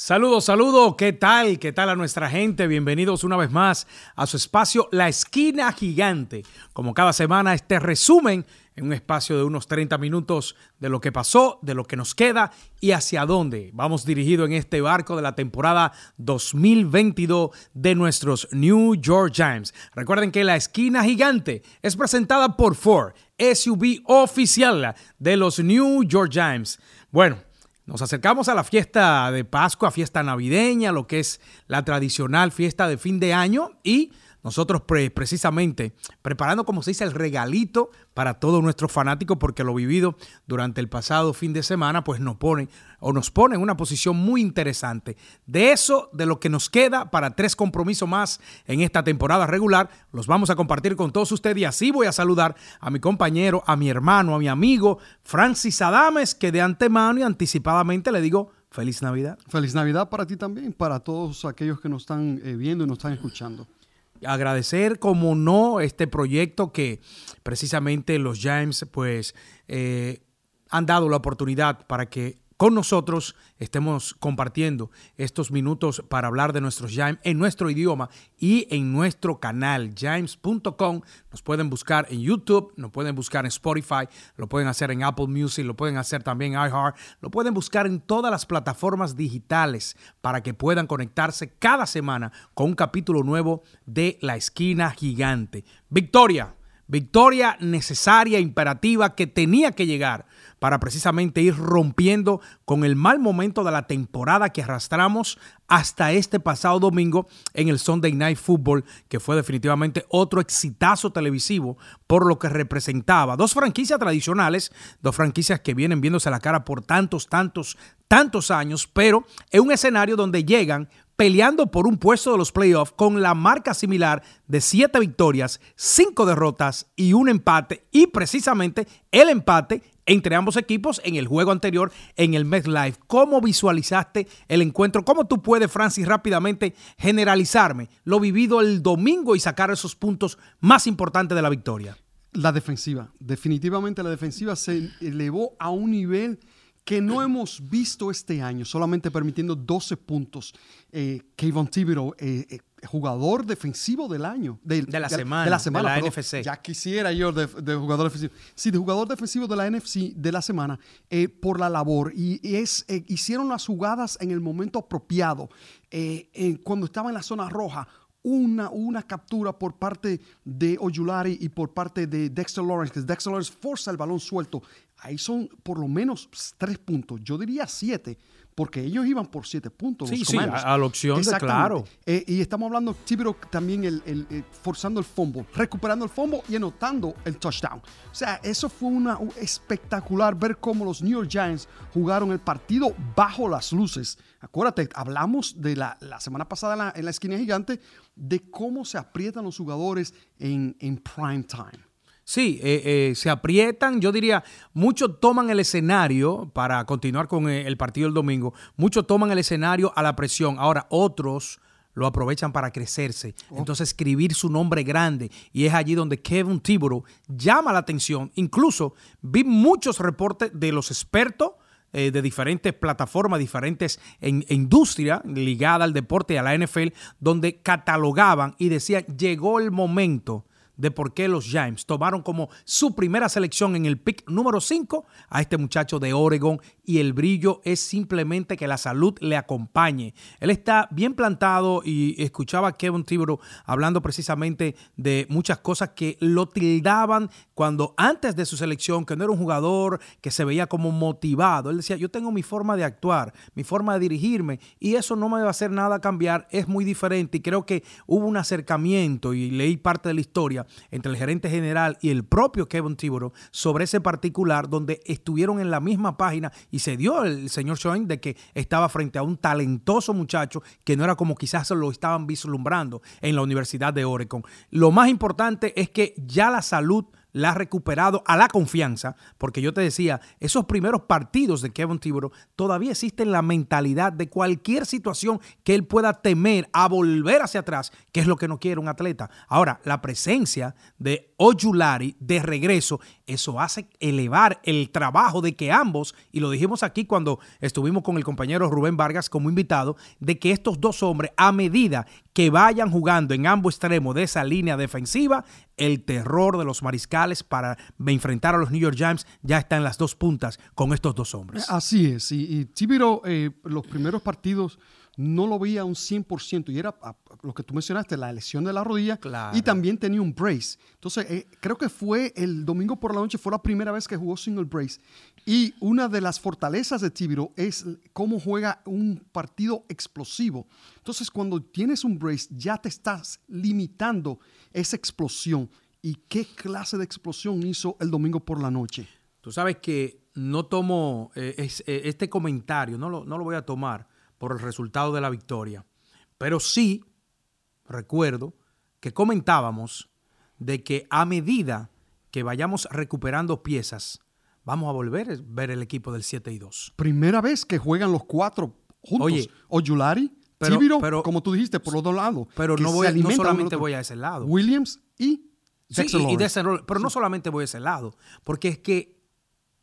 Saludos, saludos, ¿qué tal? ¿Qué tal a nuestra gente? Bienvenidos una vez más a su espacio La Esquina Gigante. Como cada semana, este resumen en un espacio de unos 30 minutos de lo que pasó, de lo que nos queda y hacia dónde vamos dirigido en este barco de la temporada 2022 de nuestros New York Giants. Recuerden que La Esquina Gigante es presentada por Ford, SUV oficial de los New York Giants. Bueno, nos acercamos a la fiesta de Pascua, fiesta navideña, lo que es la tradicional fiesta de fin de año y nosotros precisamente preparando, como se dice, el regalito para todos nuestros fanáticos, porque lo vivido durante el pasado fin de semana, pues nos pone o nos pone en una posición muy interesante. De eso, de lo que nos queda para tres compromisos más en esta temporada regular, los vamos a compartir con todos ustedes y así voy a saludar a mi compañero, a mi hermano, a mi amigo Francis Adames, que de antemano y anticipadamente le digo Feliz Navidad. Feliz Navidad para ti también, para todos aquellos que nos están eh, viendo y nos están escuchando agradecer como no este proyecto que precisamente los James pues eh, han dado la oportunidad para que con nosotros estemos compartiendo estos minutos para hablar de nuestros James en nuestro idioma y en nuestro canal james.com. Nos pueden buscar en YouTube, nos pueden buscar en Spotify, lo pueden hacer en Apple Music, lo pueden hacer también en iHeart, lo pueden buscar en todas las plataformas digitales para que puedan conectarse cada semana con un capítulo nuevo de La Esquina Gigante. Victoria, victoria necesaria, imperativa, que tenía que llegar para precisamente ir rompiendo con el mal momento de la temporada que arrastramos hasta este pasado domingo en el Sunday Night Football, que fue definitivamente otro exitazo televisivo por lo que representaba. Dos franquicias tradicionales, dos franquicias que vienen viéndose la cara por tantos, tantos, tantos años, pero en un escenario donde llegan peleando por un puesto de los playoffs con la marca similar de siete victorias, cinco derrotas y un empate, y precisamente el empate entre ambos equipos en el juego anterior en el MetLife. ¿Cómo visualizaste el encuentro? ¿Cómo tú puedes, Francis, rápidamente generalizarme lo vivido el domingo y sacar esos puntos más importantes de la victoria? La defensiva. Definitivamente la defensiva se elevó a un nivel que no hemos visto este año, solamente permitiendo 12 puntos. Eh, Kayvon Thibodeau, eh, eh, jugador defensivo del año. De, la semana. De la semana. De la NFC. Ya quisiera yo de, jugador defensivo. Sí, de jugador defensivo de la NFC de la semana eh, por la labor. Y, es, hicieron las jugadas en el momento apropiado. cuando estaba en la zona roja, una, una, captura por parte de Oyulari y por parte de Dexter Lawrence, que Dexter Lawrence forza el balón suelto ahí son por lo menos tres puntos. Yo diría siete, porque ellos iban por siete puntos. Sí, sí, a, la opción de claro. Eh, y estamos hablando, Tibero también el, forzando el fumble, recuperando el fumble y anotando el touchdown. O sea, eso fue una espectacular ver cómo los New York Giants jugaron el partido bajo las luces. Acuérdate, hablamos de la, semana pasada en la, en la, esquina gigante de cómo se aprietan los jugadores en, en prime time. Sí, eh, eh, se aprietan, yo diría, muchos toman el escenario para continuar con eh, el partido del domingo, muchos toman el escenario a la presión, ahora otros lo aprovechan para crecerse, oh. entonces escribir su nombre grande y es allí donde Kevin Thibodeau llama la atención, incluso vi muchos reportes de los expertos, de diferentes plataformas, diferentes en, industria ligada al deporte y a la NFL, donde catalogaban y decían, llegó el momento de por qué los Giants tomaron como su primera selección en el pick número 5 a este muchacho de Oregon y el brillo es simplemente que la salud le acompañe. Él está bien plantado y escuchaba a Kevin Thibodeau hablando precisamente de muchas cosas que lo tildaban cuando antes de su selección, que no era un jugador que se veía como motivado. Él decía, yo tengo mi forma de actuar, mi forma de dirigirme y eso no me va a hacer nada cambiar, es muy diferente y creo que hubo un acercamiento y leí parte de la historia entre el gerente general y el propio Kevin Thibodeau sobre ese particular donde estuvieron en la misma página y se dio el señor Schoen de que estaba frente a un talentoso muchacho que no era como quizás lo estaban vislumbrando en la Universidad de Oregon. Lo más importante es que ya la salud la ha recuperado a la confianza, porque yo te decía, esos primeros partidos de Kevin Thibodeau todavía existe la mentalidad de cualquier situación que él pueda temer a volver hacia atrás, que es lo que no quiere un atleta. Ahora, la presencia de Ojulari de regreso, eso hace elevar el trabajo de que ambos, y lo dijimos aquí cuando estuvimos con el compañero Rubén Vargas como invitado, de que estos dos hombres, a medida que vayan jugando en ambos extremos de esa línea defensiva, el terror de los mariscales para enfrentar a los New York Giants ya está en las dos puntas con estos dos hombres. Así es, y, y eh, los primeros partidos no lo veía un 100% y era lo que tú mencionaste, la lesión de la rodilla y también tenía un brace. Entonces, eh, creo que fue el domingo por la noche, fue la primera vez que jugó single brace. Y una de las fortalezas de Tibiro es cómo juega un partido explosivo. Entonces, cuando tienes un brace, ya te estás limitando esa explosión. ¿Y qué clase de explosión hizo el domingo por la noche? Tú sabes que no tomo eh, eh, este comentario, no lo, no lo voy a tomar por el resultado de la victoria. Pero sí recuerdo que comentábamos de que a medida que vayamos recuperando piezas, vamos a volver a ver el equipo del 7 y 2. Primera vez que juegan los cuatro juntos. Oye, Oyulari, pero, pero, como tú dijiste, por los dos lados. Pero no, voy, no solamente voy a ese lado. Williams y Dexter y, Pero no solamente voy a ese lado, porque es que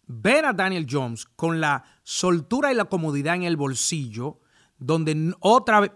ver a Daniel Jones con la soltura y la comodidad en el bolsillo donde otra vez,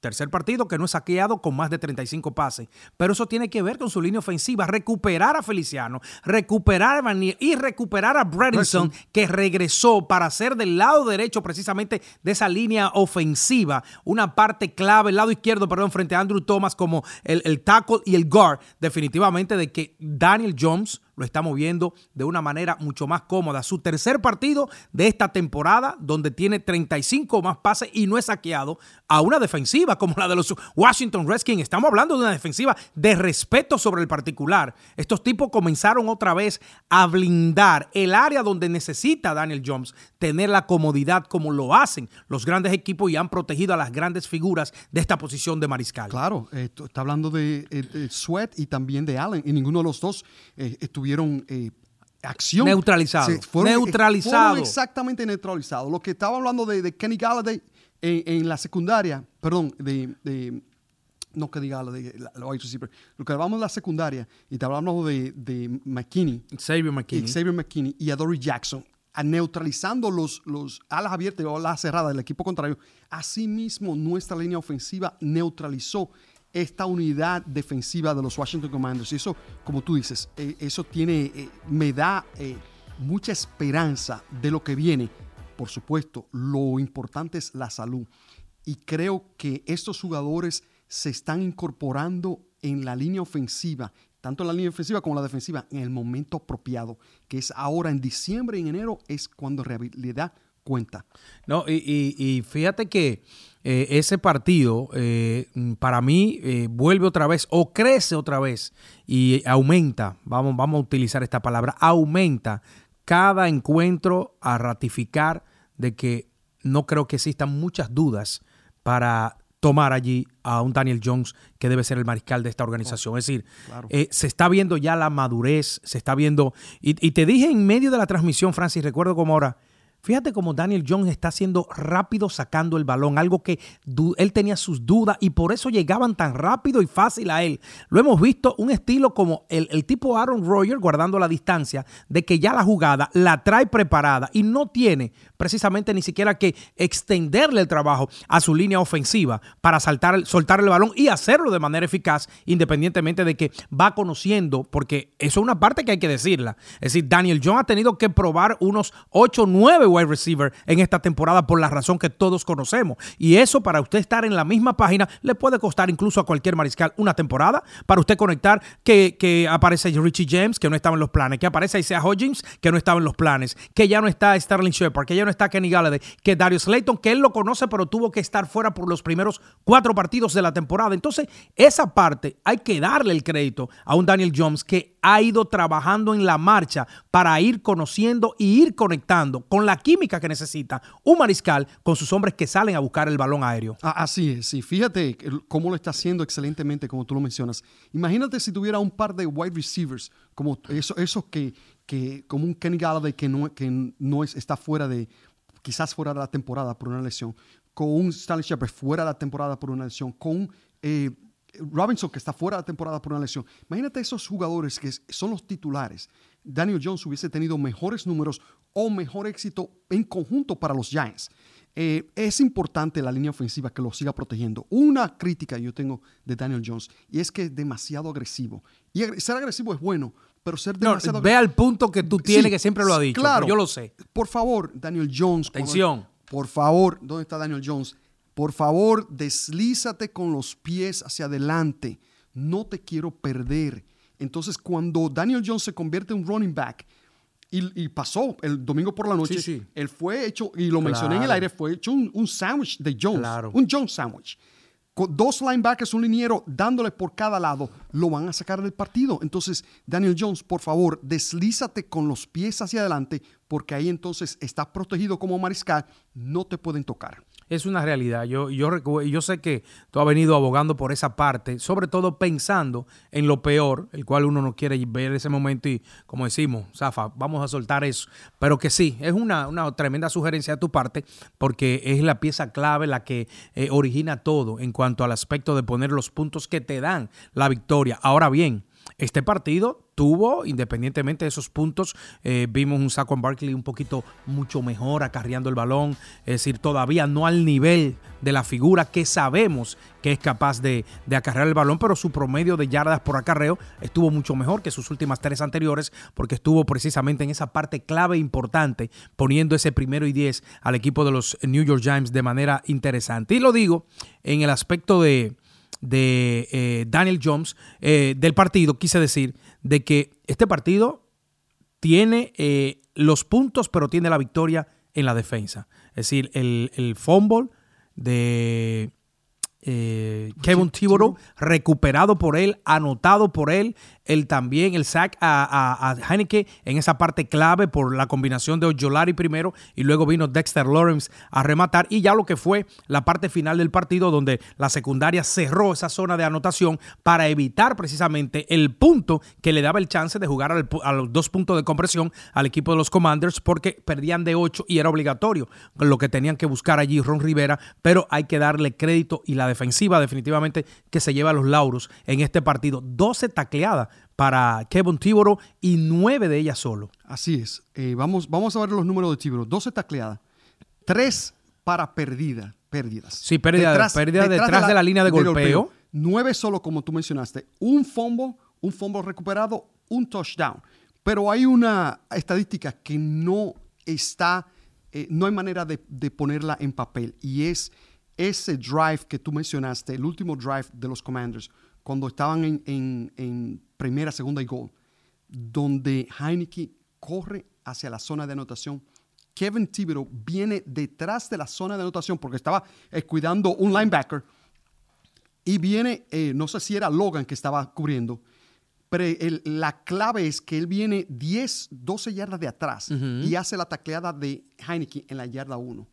tercer partido que no es saqueado con más de 35 pases, pero eso tiene que ver con su línea ofensiva, recuperar a Feliciano, recuperar a Vanier y recuperar a Bredinson, que regresó para ser del lado derecho precisamente de esa línea ofensiva, una parte clave, el lado izquierdo, perdón, frente a Andrew Thomas como el, el tackle y el guard, definitivamente de que Daniel Jones lo está moviendo de una manera mucho más cómoda. Su tercer partido de esta temporada, donde tiene 35 más pases y no es saqueado a una defensiva como la de los Washington Redskins. Estamos hablando de una defensiva de respeto sobre el particular. Estos tipos comenzaron otra vez a blindar el área donde necesita Daniel Jones tener la comodidad como lo hacen los grandes equipos y han protegido a las grandes figuras de esta posición de mariscal. Claro, está hablando de, eh, Sweat y también de Allen y ninguno de los dos eh, estuvieron eh, acción. Neutralizado. neutralizado. exactamente neutralizado. Lo que estaba hablando de, Kenny Galladay en, la secundaria, perdón, de, no Kenny Galladay, lo que hablamos de la secundaria, y te hablamos de, de McKinney. Xavier McKinney. Xavier McKinney y Adoree Jackson neutralizando los, los alas abiertas o alas cerradas del equipo contrario. Asimismo, nuestra línea ofensiva neutralizó esta unidad defensiva de los Washington Commanders. Y eso, como tú dices, eh, eso tiene, eh, me da eh, mucha esperanza de lo que viene. Por supuesto, lo importante es la salud. Y creo que estos jugadores se están incorporando en la línea ofensiva, tanto en la línea ofensiva como en la defensiva, en el momento apropiado, que es ahora en diciembre y en enero, es cuando realidad cuenta. No, y fíjate que eh, ese partido eh, para mí eh, vuelve otra vez o crece otra vez y aumenta, vamos, vamos a utilizar esta palabra, aumenta cada encuentro a ratificar de que no creo que existan muchas dudas para tomar allí a un Daniel Jones que debe ser el mariscal de esta organización. es decir, se está viendo ya la madurez, se está viendo, y, y, te dije en medio de la transmisión, Francis, recuerdo como ahora, Fíjate cómo Daniel Jones está haciendo rápido sacando el balón, algo que él tenía sus dudas y por eso llegaban tan rápido y fácil a él. Lo hemos visto un estilo como el, tipo Aaron Rodgers guardando la distancia, de que ya la jugada la trae preparada y no tiene precisamente ni siquiera que extenderle el trabajo a su línea ofensiva para saltar, soltar el balón y hacerlo de manera eficaz, independientemente de que va conociendo, porque eso es una parte que hay que decirla. Es decir, Daniel Jones ha tenido que probar unos 8 o 9 wide receiver en esta temporada por la razón que todos conocemos. Y eso para usted estar en la misma página le puede costar incluso a cualquier mariscal una temporada. Para usted conectar que, que aparece Richie James, que no estaba en los planes, que aparece Isaiah Hodgins, que no estaba en los planes, que ya no está Sterling Shepard, que ya no está Kenny Galladay, que Darius Slayton, que él lo conoce, pero tuvo que estar fuera por los primeros cuatro partidos de la temporada. Entonces, esa parte hay que darle el crédito a un Daniel Jones que ha ido trabajando en la marcha para ir conociendo y ir conectando con la química que necesita un mariscal con sus hombres que salen a buscar el balón aéreo. Así es, sí. Fíjate cómo lo está haciendo excelentemente, como tú lo mencionas. Imagínate si tuviera un par de wide receivers, como esos, esos que, que, como un Kenny Galladay que no, que no es, está fuera de, quizás fuera de la temporada por una lesión, con un Stanley Shepard fuera de la temporada por una lesión, con eh, Robinson que está fuera de la temporada por una lesión. Imagínate esos jugadores que son los titulares. Daniel Jones hubiese tenido mejores números o mejor éxito en conjunto para los Giants. Eh, es importante la línea ofensiva que lo siga protegiendo. Una crítica yo tengo de Daniel Jones y es que es demasiado agresivo. Y ser agresivo es bueno, pero ser demasiado no, Ve al punto que tú tienes, que siempre lo ha dicho. Claro, yo lo sé. Por favor, Daniel Jones. Atención. por favor, ¿dónde está Daniel Jones? Por favor, deslízate con los pies hacia adelante. No te quiero perder. Entonces, cuando Daniel Jones se convierte en un running back, y, pasó el domingo por la noche. Él fue hecho, y lo mencioné en el aire, fue hecho un, un sándwich de Jones. Un Jones sandwich. Dos linebackers, un liniero, dándole por cada lado, lo van a sacar del partido. Entonces, Daniel Jones, por favor, deslízate con los pies hacia adelante, porque ahí entonces estás protegido como mariscal, no te pueden tocar es una realidad. Yo, yo, yo sé que tú has venido abogando por esa parte, sobre todo pensando en lo peor, el cual uno no quiere ver ese momento y, como decimos, Zafa, vamos a soltar eso. Pero que sí, es una, una tremenda sugerencia de tu parte, porque es la pieza clave la que eh, origina todo en cuanto al aspecto de poner los puntos que te dan la victoria. Ahora bien, este partido tuvo, independientemente de esos puntos, eh, vimos un Saquon Barkley un poquito mucho mejor acarreando el balón, es decir, todavía no al nivel de la figura que sabemos que es capaz de, de acarrear el balón, pero su promedio de yardas por acarreo estuvo mucho mejor que sus últimas tres anteriores, porque estuvo precisamente en esa parte clave importante, poniendo ese primero y diez al equipo de los New York Giants de manera interesante. Y lo digo en el aspecto de de eh, Daniel Jones eh, del partido, quise decir, de que este partido tiene eh, los puntos, pero tiene la victoria en la defensa. Es decir, el, el fumble de eh, Kevin Thibodeau, recuperado por él, anotado por él, él también, el sack a, a, Heineke en esa parte clave por la combinación de Ojolari primero y luego vino Dexter Lawrence a rematar y ya lo que fue la parte final del partido donde la secundaria cerró esa zona de anotación para evitar precisamente el punto que le daba el chance de jugar a los dos puntos de compresión al equipo de los Commanders porque perdían de 8 y era obligatorio lo que tenían que buscar allí Ron Rivera, pero hay que darle crédito y la defensiva definitivamente que se lleva los lauros en este partido. 12 tacleadas para Kevin Tiboro y 9 de ellas solo. Así es. Eh, vamos, vamos a ver los números de Tiboro. 12 tacleadas, 3 para perdida, pérdidas. Sí, pérdida detrás, pérdida detrás, de, la, línea de, golpeo. 9 solo, como tú mencionaste. Un fumble, un fumble recuperado, un touchdown. Pero hay una estadística que no está, eh, no hay manera de, de ponerla en papel y es ese drive que tú mencionaste, el último drive de los Commanders, cuando estaban en, primera, segunda y gol, donde Heineke corre hacia la zona de anotación. Kevin Thibodeau viene detrás de la zona de anotación porque estaba eh, cuidando un linebacker y viene, eh, no sé si era Logan que estaba cubriendo, pero la clave es que él viene 10, 12 yardas de atrás y hace la tacleada de Heineke en la yarda 1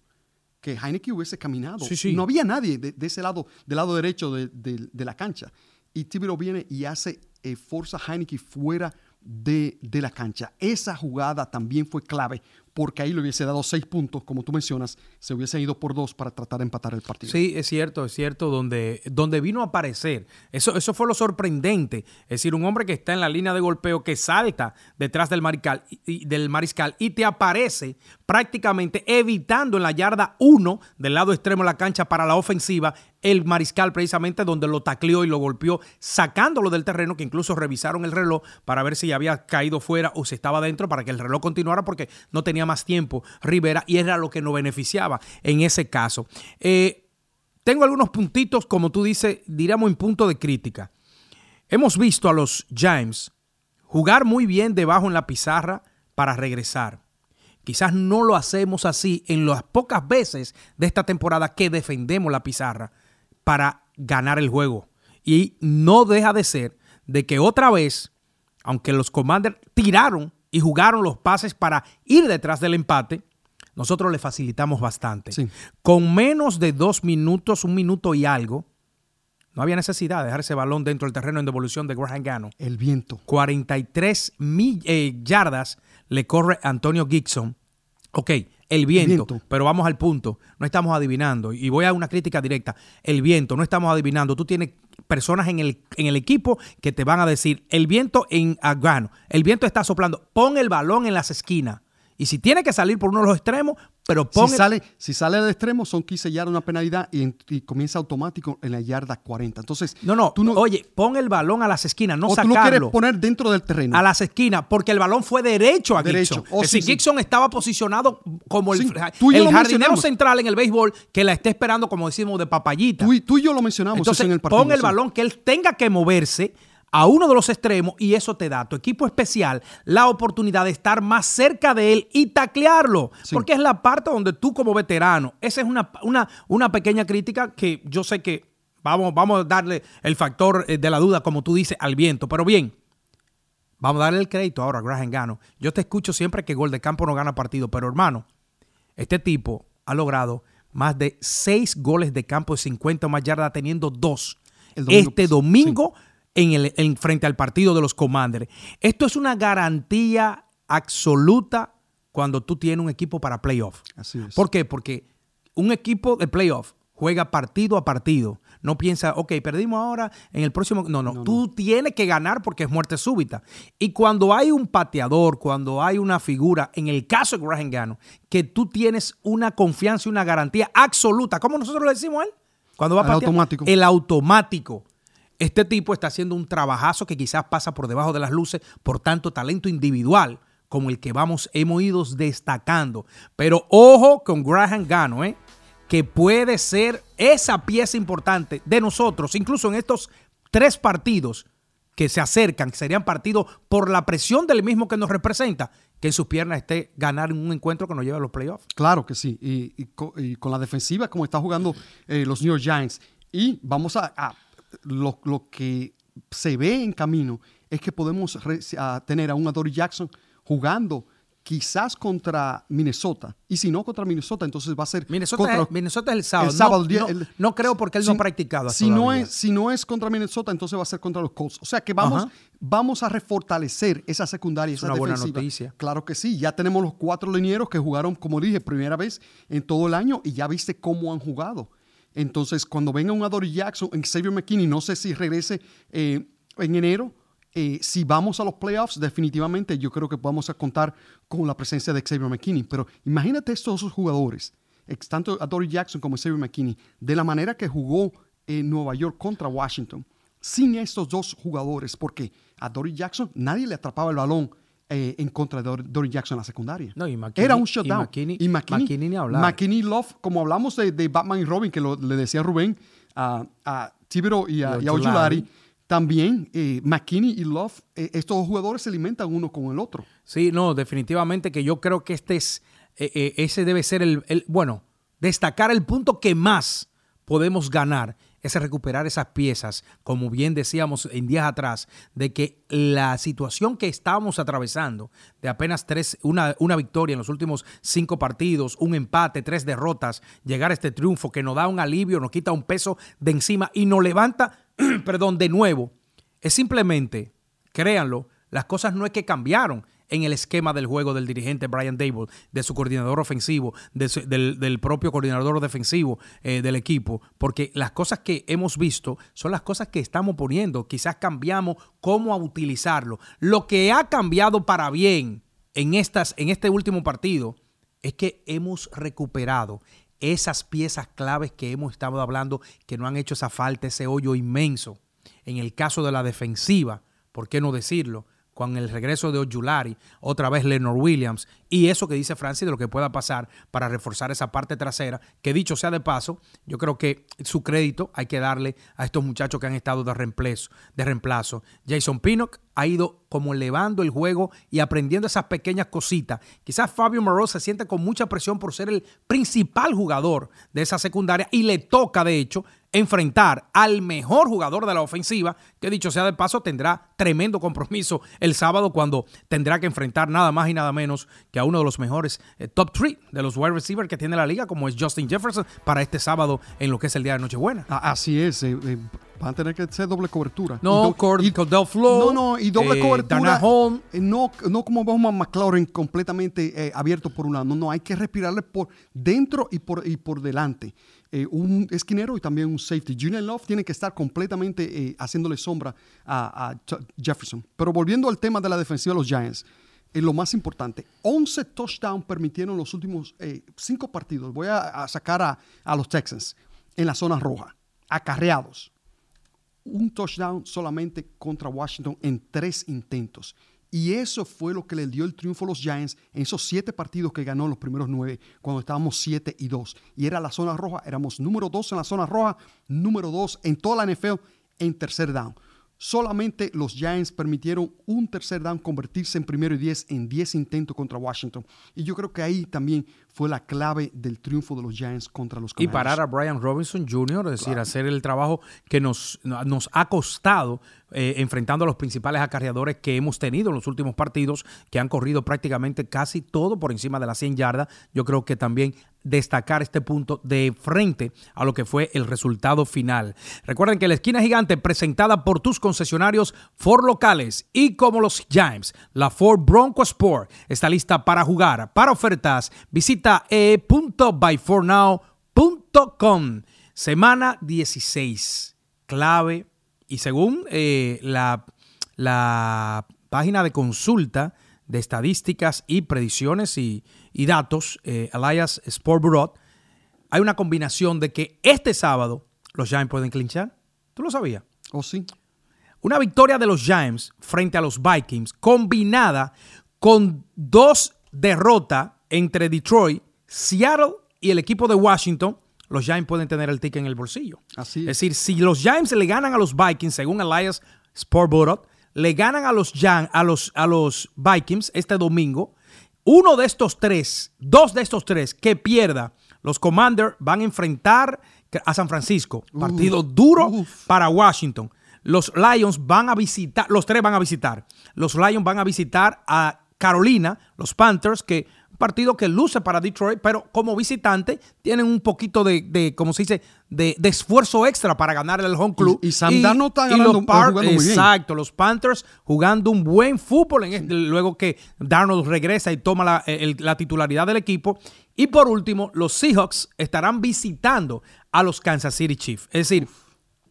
que Heineken hubiese caminado. No había nadie de, ese lado, del lado derecho de, la cancha. Y Tibero viene y hace eh, forza Heineken fuera de, de, la cancha. Esa jugada también fue clave porque ahí le hubiese dado seis puntos, como tú mencionas, se hubiese ido por dos para tratar de empatar el partido. Sí, es cierto, es cierto, donde, donde vino a aparecer. Eso, eso fue lo sorprendente. Es decir, un hombre que está en la línea de golpeo, que salta detrás del mariscal, y, del mariscal y te aparece prácticamente evitando en la yarda uno del lado extremo de la cancha para la ofensiva el mariscal precisamente donde lo tacleó y lo golpeó, sacándolo del terreno, que incluso revisaron el reloj para ver si había caído fuera o si estaba dentro para que el reloj continuara porque no tenía más tiempo Rivera y era lo que nos beneficiaba en ese caso. Eh, tengo algunos puntitos, como tú dices, diríamos en punto de crítica. Hemos visto a los James jugar muy bien debajo en la pizarra para regresar quizás no lo hacemos así en las pocas veces de esta temporada que defendemos la pizarra para ganar el juego. Y no deja de ser de que otra vez, aunque los Commanders tiraron y jugaron los pases para ir detrás del empate, nosotros le facilitamos bastante. Sí. Con menos de dos minutos, un minuto y algo, no había necesidad de dejar ese balón dentro del terreno en devolución de Graham Gano. El viento. 43 mil, eh, yardas le corre Antonio Gibson. Ok, el viento, viento. pero vamos al punto. No estamos adivinando. Y voy a una crítica directa. El viento, no estamos adivinando. Tú tienes personas en el, en el equipo que te van a decir, el viento en Agano, el viento está soplando. Pon el balón en las esquinas. Y si tiene que salir por uno de los extremos, pero pon Si sale, si sale del extremo, son 15 yardas una penalidad y, en- y comienza automático en la yarda 40. Entonces, No, no, tú no, oye, pon el balón a las esquinas, no o tú lo quieres sacarlo. poner dentro del terreno. a las esquinas, porque el balón fue derecho a Derecho. Gibson. Oh, es sí, decir, sí. Gibson estaba posicionado como el, Sí, tú jardinero central en el béisbol que la está esperando, como decimos, de papayita. tú, y, tú y yo lo mencionamos Entonces, eso en el partido. pon el balón que él tenga que moverse a uno de los extremos y eso te da a tu equipo especial la oportunidad de estar más cerca de él y taclearlo. Sí. Porque es la parte donde tú como veterano, esa es una, una, una pequeña crítica que yo sé que vamos, vamos a darle el factor eh, de la duda, como tú dices, al viento. Pero bien, vamos a darle el crédito ahora a Graham Gano. Yo te escucho siempre que gol de campo no gana partido, pero hermano, este tipo ha logrado más de seis goles de campo de 50 o más yardas, teniendo dos domingo este domingo en el, en frente al partido de los Commanders. Esto es una garantía absoluta cuando tú tienes un equipo para playoff. Así es. ¿Por qué? Porque un equipo de playoff juega partido a partido. No piensa, ok, perdimos ahora en el próximo. No, no, tú tienes que ganar porque es muerte súbita. Y cuando hay un pateador, cuando hay una figura, en el caso de Graham Gano, que tú tienes una confianza y una garantía absoluta, ¿cómo nosotros le decimos a él? Cuando va a El patear. automático. El automático. Este tipo está haciendo un trabajazo que quizás pasa por debajo de las luces por tanto talento individual como el que vamos, hemos ido destacando. Pero ojo con Graham Gano, ¿eh? que puede ser esa pieza importante de nosotros, incluso en estos tres partidos que se acercan, que serían partidos por la presión del mismo que nos representa, que en sus piernas esté ganar un encuentro que nos lleve a los playoffs. Claro que sí. Y, y co- y con, la defensiva, como está jugando eh, los New York Giants. Y vamos a- lo, lo que se ve en camino es que podemos a tener a un Adoree Jackson jugando quizás contra Minnesota. Y si no contra Minnesota, entonces va a ser. Minnesota, contra es, Minnesota es el sábado. El sábado, no, el día- no- el- no creo porque él no ha practicado. Si no, es, si no es contra Minnesota, entonces va a ser contra los Colts. O sea que vamos, Ajá. vamos a refortalecer esa secundaria, Es esa una buena defensiva. noticia. Claro que sí. Ya tenemos los cuatro linieros que jugaron, como dije, primera vez en todo el año y ya viste cómo han jugado. Entonces, cuando venga un Adoree Jackson, Xavier McKinney, no sé si regrese eh, en enero. eh, si vamos a los playoffs, definitivamente yo creo que vamos a contar con la presencia de Xavier McKinney. Pero imagínate estos dos jugadores, tanto Adoree Jackson como Xavier McKinney, de la manera que jugó en Nueva York contra Washington, sin estos dos jugadores, porque a Dory Jackson nadie le atrapaba el balón eh, en contra de Dor- Dory Jackson en la secundaria. No, y McKinney- Era un y shutdown. McKinney- y McKinney, McKinney ni hablar. McKinney Love, como hablamos de, de Batman y Robin, que lo- le decía Rubén a, a Thibodeau y a, Y y a Ojulari. También eh, McKinney y Love, eh, estos dos jugadores se alimentan uno con el otro. Sí, no, definitivamente que yo creo que este es, eh, ese debe ser el, el- bueno, destacar el punto que más podemos ganar, es recuperar esas piezas, como bien decíamos en días atrás, de que la situación que estábamos atravesando, de apenas tres, una, una victoria en los últimos cinco partidos, un empate, tres derrotas, llegar a este triunfo que nos da un alivio, nos quita un peso de encima y nos levanta, perdón, de nuevo, es simplemente, créanlo, las cosas no es que cambiaron en el esquema del juego del dirigente Brian Dable, de su coordinador ofensivo, del, propio coordinador defensivo eh, del equipo, porque las cosas que hemos visto son las cosas que estamos poniendo. Quizás cambiamos cómo utilizarlo. Lo que ha cambiado para bien en, estas, en este último partido es que hemos recuperado esas piezas claves que hemos estado hablando que no han hecho esa falta, ese hoyo inmenso. En el caso de la defensiva, ¿por qué no decirlo? Con el regreso de Ojulari, otra vez Leonard Williams, y eso que dice Francis de lo que pueda pasar para reforzar esa parte trasera, que dicho sea de paso, yo creo que su crédito hay que darle a estos muchachos que han estado de reemplazo. De reemplazo. Jason Pinnock ha ido como elevando el juego y aprendiendo esas pequeñas cositas. Quizás Fabio Moreau se siente con mucha presión por ser el principal jugador de esa secundaria y le toca, de hecho, enfrentar al mejor jugador de la ofensiva, que dicho sea de paso, tendrá tremendo compromiso el sábado cuando tendrá que enfrentar nada más y nada menos que a uno de los mejores eh, top 3 de los wide receivers que tiene la liga, como es Justin Jefferson, para este sábado en lo que es el día de Nochebuena. Así es. Eh, eh, van a tener que ser doble cobertura. No, y do, No, no, y doble cobertura. no, no como vamos a McLaurin completamente abierto por un lado. No, no, hay que respirarle por dentro y por, y por delante. Eh, un esquinero y también un safety. Julian Love tiene que estar completamente eh, haciéndole sombra a, Jefferson. Pero volviendo al tema de la defensiva de los Giants, es lo más importante, 11 touchdowns permitieron los últimos 5 eh, partidos. Voy a, sacar a, a, los Texans en la zona roja, acarreados. Un touchdown solamente contra Washington en tres intentos. Y eso fue lo que le dio el triunfo a los Giants en esos siete partidos que ganó los primeros nueve, cuando estábamos siete y dos. Y era la zona roja, éramos número dos en la zona roja, número dos en toda la NFL en tercer down. Solamente los Giants permitieron un tercer down convertirse en primero y diez en diez intentos contra Washington. Y yo creo que ahí también fue la clave del triunfo de los Giants contra los Commanders. Y parar a Brian Robinson Jr., es decir, hacer el trabajo que nos, nos ha costado eh, enfrentando a los principales acarreadores que hemos tenido en los últimos partidos, que han corrido prácticamente casi todo por encima de las 100 yardas. Yo creo que también destacar este punto de frente a lo que fue el resultado final. Recuerden que la esquina gigante presentada por tus concesionarios Ford locales y como los Giants, la Ford Bronco Sport está lista para jugar. Para ofertas, visita e.byfornow.com. Semana 16. Clave y según eh, la, la, página de consulta de estadísticas y predicciones y, datos, eh, Elias Sport Bureau, hay una combinación de que este sábado los Giants pueden clinchar. ¿Tú lo sabías? ¿Oh, sí? Una victoria de los Giants frente a los Vikings combinada con dos derrotas entre Detroit, Seattle y el equipo de Washington los Giants pueden tener el ticket en el bolsillo. Así es. decir, si los Giants le ganan a los Vikings, según Elias Sportbot, le ganan a los, a, los, a los Vikings este domingo, uno de estos tres, dos de estos tres que pierda, los Commanders van a enfrentar a San Francisco. Partido duro para Washington. Los Lions van a visitar, los tres van a visitar. Los Lions van a visitar a Carolina, los Panthers, que partido que luce para Detroit, pero como visitante tienen un poquito de, de como se dice, de, esfuerzo extra para ganar el home club. Y, Sam Darnold está ganando, jugando muy bien. Exacto, los Panthers jugando un buen fútbol en luego que Darnold regresa y toma la, la titularidad del equipo. Y por último, los Seahawks estarán visitando a los Kansas City Chiefs. Es decir,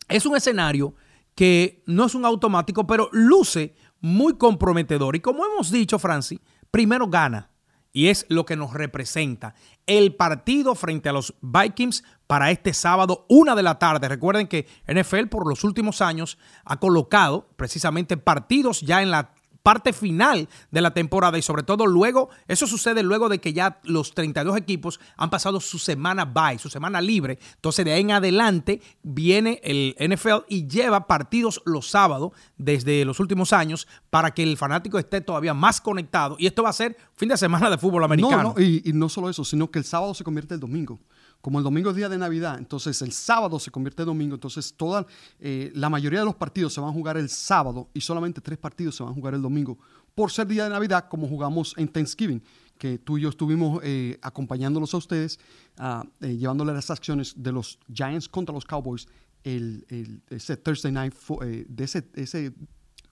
es un escenario que no es un automático, pero luce muy comprometedor. Y como hemos dicho, Francis, primero gana y es lo que nos representa. El partido frente a los Vikings para este sábado, una de la tarde. Recuerden que NFL por los últimos años ha colocado precisamente partidos ya en la parte final de la temporada y sobre todo luego, eso sucede luego de que ya los 32 equipos han pasado su semana bye, su semana libre. Entonces de ahí en adelante viene el NFL y lleva partidos los sábados desde los últimos años para que el fanático esté todavía más conectado. Y esto va a ser fin de semana de fútbol americano. No, y, y no solo eso, sino que el sábado se convierte en domingo como el domingo es día de Navidad, entonces el sábado se convierte en domingo, entonces toda, eh, la mayoría de los partidos se van a jugar el sábado y solamente tres partidos se van a jugar el domingo por ser día de Navidad, como jugamos en Thanksgiving, que tú y yo estuvimos eh, acompañándolos a ustedes, uh, llevándole las acciones de los Giants contra los Cowboys el, ese Thursday night, de ese, ese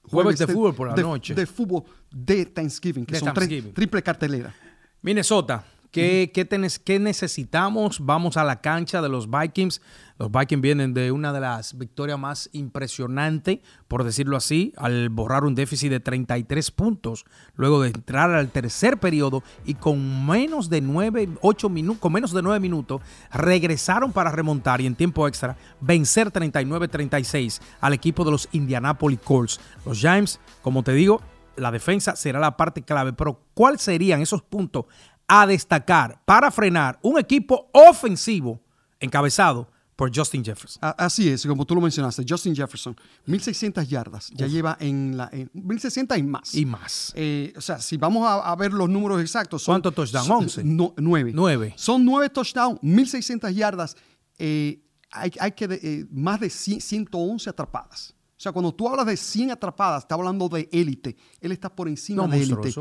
jueves, de, fútbol por la noche. De fútbol de Thanksgiving, que son triple cartelera. Minnesota ¿Qué, necesitamos? Vamos a la cancha de los Vikings. Los Vikings vienen de una de las victorias más impresionantes, por decirlo así, al borrar un déficit de 33 puntos, luego de entrar al tercer periodo y con menos de 9, 8 minutos, con menos de 9 minutos, regresaron para remontar y en tiempo extra vencer 39-36 al equipo de los Indianapolis Colts. Los Giants, como te digo, la defensa será la parte clave, pero ¿cuáles serían esos puntos a destacar para frenar un equipo ofensivo encabezado por Justin Jefferson. Así es, como tú lo mencionaste, Justin Jefferson, 1600 yardas, ya lleva en la 1600 y más. Y más. Eh, o sea, si vamos a, ver los números exactos. Son, ¿Cuántos touchdowns? 11. nueve. Nueve. Son nueve touchdowns, 1600 yardas. Eh, hay, hay, que eh, más de 111 atrapadas. O sea, cuando tú hablas de 100 atrapadas, está hablando de élite. Él está por encima de élite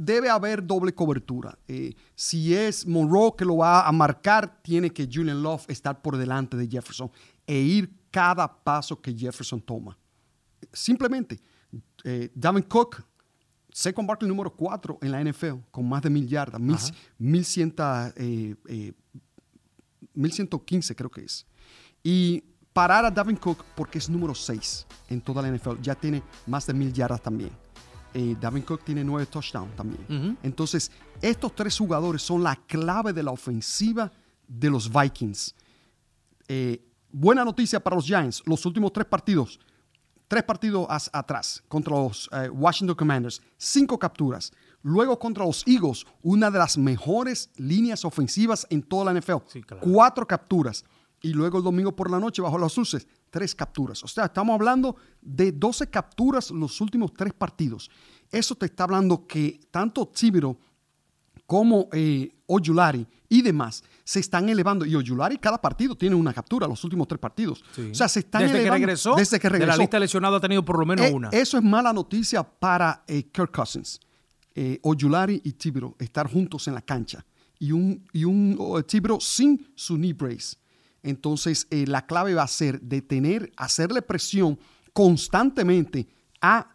debe haber doble cobertura. Eh, si es Monroe que lo va a marcar, tiene que Julian Love estar por delante de Jefferson e ir cada paso que Jefferson toma. Simplemente, eh, Davin Cook, second Barkley número 4 en la NFL, con más de mil yardas, mil, 1115 eh, creo que es. Y parar a Davin Cook porque es número 6 en toda la NFL, ya tiene más de mil yardas también eh, Davin Cook tiene nueve touchdowns también. Entonces, estos tres jugadores son la clave de la ofensiva de los Vikings. Eh, buena noticia para los Giants. Los últimos tres partidos, tres partidos atrás contra los eh, Washington Commanders, cinco capturas. Luego contra los Eagles, una de las mejores líneas ofensivas en toda la NFL. Cuatro capturas. Y luego el domingo por la noche, bajo las luces, tres capturas. O sea, estamos hablando de 12 capturas los últimos tres partidos. Eso te está hablando que tanto Tibiro como eh, Oyulari y demás se están elevando. Y Oyulari cada partido tiene una captura, los últimos tres partidos. O sea, se están desde elevando. Que regresó, desde que regresó. De la lista lesionado ha tenido por lo menos eh, una. Eso es mala noticia para eh, Kirk Cousins. Oyulari y Tibiro estar juntos en la cancha. Y un, y un Tibiro sin su knee brace. Entonces, eh, la clave va a ser detener, hacerle presión constantemente a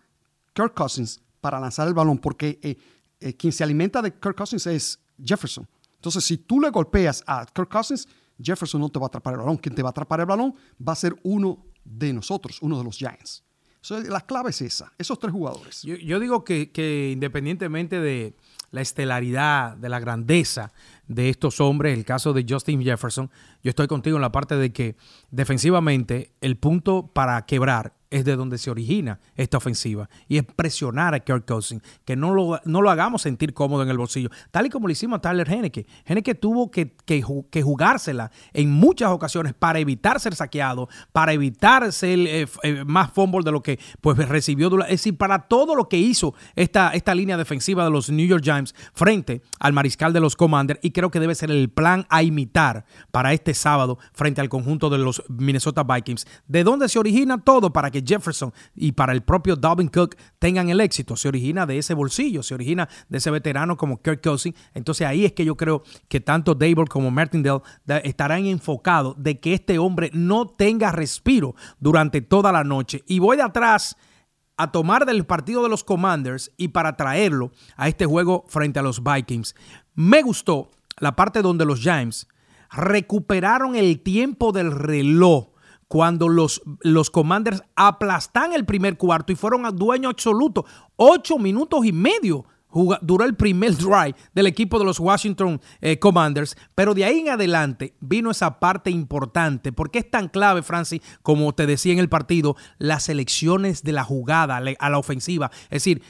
Kirk Cousins para lanzar el balón, porque eh, eh, quien se alimenta de Kirk Cousins es Jefferson. Entonces, si tú le golpeas a Kirk Cousins, Jefferson no te va a atrapar el balón. Quien te va a atrapar el balón va a ser uno de nosotros, uno de los Giants. la clave es esa, esos tres jugadores. Yo, digo que independientemente de la estelaridad, de la grandeza de estos hombres, el caso de Justin Jefferson, yo estoy contigo en la parte de que defensivamente el punto para quebrar es de donde se origina esta ofensiva y es presionar a Kirk Cousins, que no lo, no lo hagamos sentir cómodo en el bolsillo, tal y como lo hicimos a Tyler Henneke. Henneke tuvo que, que, jugársela en muchas ocasiones para evitar ser saqueado, para evitar ser eh, eh, más fumble de lo que pues, recibió. Es decir, para todo lo que hizo esta, esta línea defensiva de los New York Giants frente al mariscal de los Commanders y creo que debe ser el plan a imitar para este sábado frente al conjunto de los Minnesota Vikings. ¿De dónde se origina todo para que Jefferson y para el propio Dalvin Cook tengan el éxito. Se origina de ese bolsillo, se origina de ese veterano como Kirk Cousins. Entonces ahí es que yo creo que tanto Dable como Martindale estarán enfocados de que este hombre no tenga respiro durante toda la noche. Y voy de atrás a tomar del partido de los Commanders y para traerlo a este juego frente a los Vikings. Me gustó la parte donde los Giants recuperaron el tiempo del reloj cuando los, los Commanders aplastan el primer cuarto y fueron a dueño absoluto. Ocho minutos y medio duró el primer drive del equipo de los Washington eh, Commanders, pero de ahí en adelante vino esa parte importante, porque es tan clave, Francis, como te decía en el partido, las elecciones de la jugada a la ofensiva. Es decir,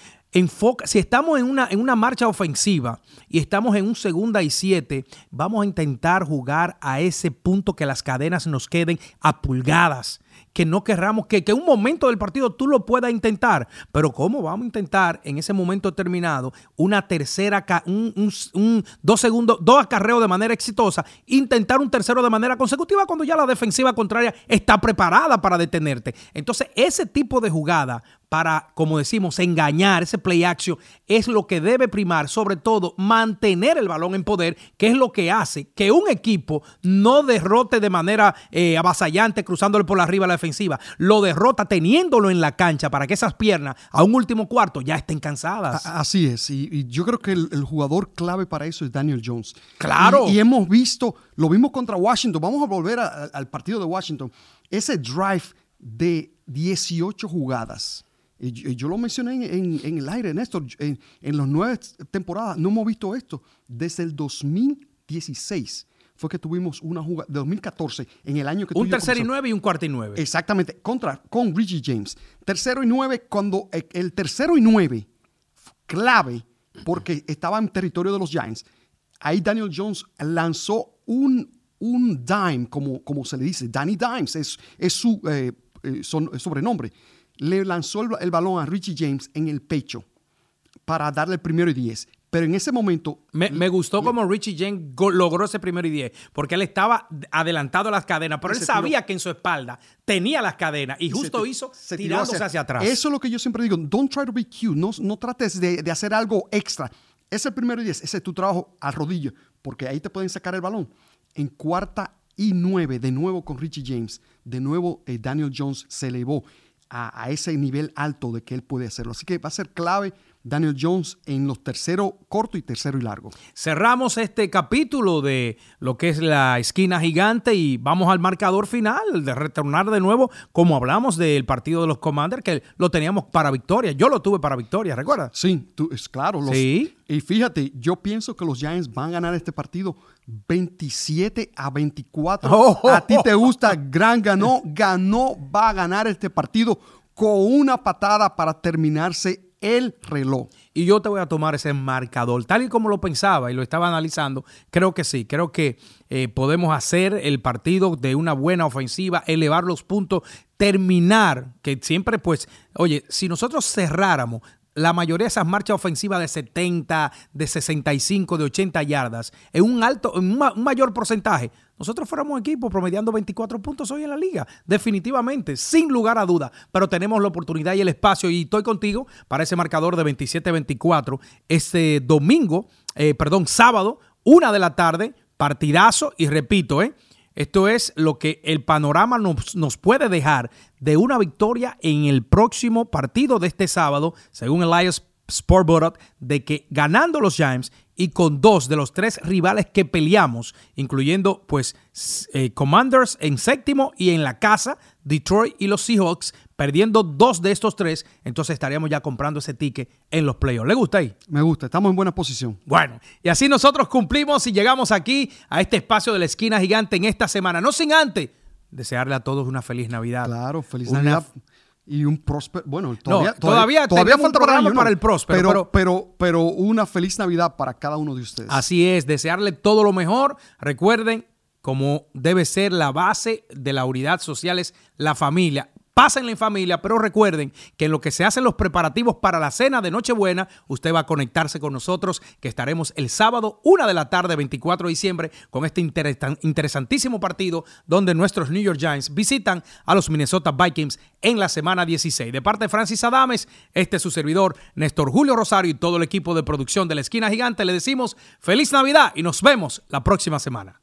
si estamos en una, en una marcha ofensiva y estamos en un segunda y siete, vamos a intentar jugar a ese punto que las cadenas nos queden a pulgadas que no querramos que, que un momento del partido tú lo puedas intentar. Pero ¿cómo vamos a intentar en ese momento terminado una tercera, un, dos segundos, dos acarreos de manera exitosa, intentar un tercero de manera consecutiva cuando ya la defensiva contraria está preparada para detenerte? Entonces, ese tipo de jugada para, como decimos, engañar, ese play action, es lo que debe primar, sobre todo mantener el balón en poder, que es lo que hace que un equipo no derrote de manera eh, avasallante cruzándole por arriba a la defensiva, lo derrota teniéndolo en la cancha para que esas piernas a un último cuarto ya estén cansadas. Así es, y, yo creo que el, jugador clave para eso es Daniel Jones. Claro. Y, hemos visto, lo vimos contra Washington, vamos a volver al partido de Washington, ese drive de 18 jugadas yo lo mencioné en, el aire, Néstor, en, en las nueve temporadas no hemos visto esto. Desde el 2016 fue que tuvimos una jugada, de 2014, en el año que Un tercero y nueve y un cuarto y nueve. Exactamente, contra, con Richie James. Tercero y nueve, cuando el tercero y nueve, clave, porque estaba en territorio de los Giants, ahí Daniel Jones lanzó un, un dime, como, como se le dice, Danny Dimes, es, es su eh, eh, sobrenombre. Le lanzó el, balón a Richie James en el pecho para darle el primero y diez. Pero en ese momento. Me, gustó como Richie James logró ese primero y diez, porque él estaba adelantado a las cadenas, pero él sabía que en su espalda tenía las cadenas y, justo hizo tirándose hacia, atrás. Eso es lo que yo siempre digo: don't try to be cute, no, no trates de, de hacer algo extra. Es el primero y diez, ese es tu trabajo al rodillo, porque ahí te pueden sacar el balón. En cuarta y nueve, de nuevo con Richie James, de nuevo eh, Daniel Jones se elevó a, ese nivel alto de que él puede hacerlo. Así que va a ser clave Daniel Jones en los tercero corto y tercero y largo. Cerramos este capítulo de lo que es la esquina gigante y vamos al marcador final, de retornar de nuevo, como hablamos del partido de los Commanders, que lo teníamos para victoria. Yo lo tuve para victoria, ¿recuerdas? Sí, tú, es claro. sí. Y fíjate, yo pienso que los Giants van a ganar este partido 27 a 24. A ti te gusta, gran ganó, ganó, va a ganar este partido con una patada para terminarse el reloj. Y yo te voy a tomar ese marcador, tal y como lo pensaba y lo estaba analizando. Creo que sí, creo que eh, podemos hacer el partido de una buena ofensiva, elevar los puntos, terminar, que siempre pues, oye, si nosotros cerráramos la mayoría de esas marchas ofensivas de 70, de 65, de 80 yardas, en un alto, en un mayor porcentaje, nosotros fuéramos equipo promediando 24 puntos hoy en la liga. Definitivamente, sin lugar a duda. Pero tenemos la oportunidad y el espacio. Y estoy contigo para ese marcador de 27-24. Este domingo, eh, perdón, sábado, una de la tarde, partidazo. Y repito, ¿eh? Esto es lo que el panorama nos, puede dejar de una victoria en el próximo partido de este sábado, según Elias Sportboard, de que ganando los Giants y con dos de los tres rivales que peleamos, incluyendo pues eh, Commanders en séptimo y en la casa, Detroit y los Seahawks, perdiendo dos de estos tres, entonces estaríamos ya comprando ese ticket en los playoffs. ¿Le gusta ahí? Me gusta, estamos en buena posición. Bueno, y así nosotros cumplimos y llegamos aquí a este espacio de la esquina gigante en esta semana, no sin antes desearle a todos una feliz Navidad. Claro, feliz Navidad y un próspero. Bueno, todavía, todavía, todavía, falta programa para el próspero. Pero, pero, pero, una feliz Navidad para cada uno de ustedes. Así es, desearle todo lo mejor. Recuerden, como debe ser la base de la unidad social, es la familia. Pásenla en familia, pero recuerden que en lo que se hacen los preparativos para la cena de Nochebuena, usted va a conectarse con nosotros, que estaremos el sábado, una de la tarde, 24 de diciembre, con este interesantísimo partido donde nuestros New York Giants visitan a los Minnesota Vikings en la semana 16. De parte de Francis Adames, este es su servidor, Néstor Julio Rosario y todo el equipo de producción de la Esquina Gigante, le decimos feliz Navidad y nos vemos la próxima semana.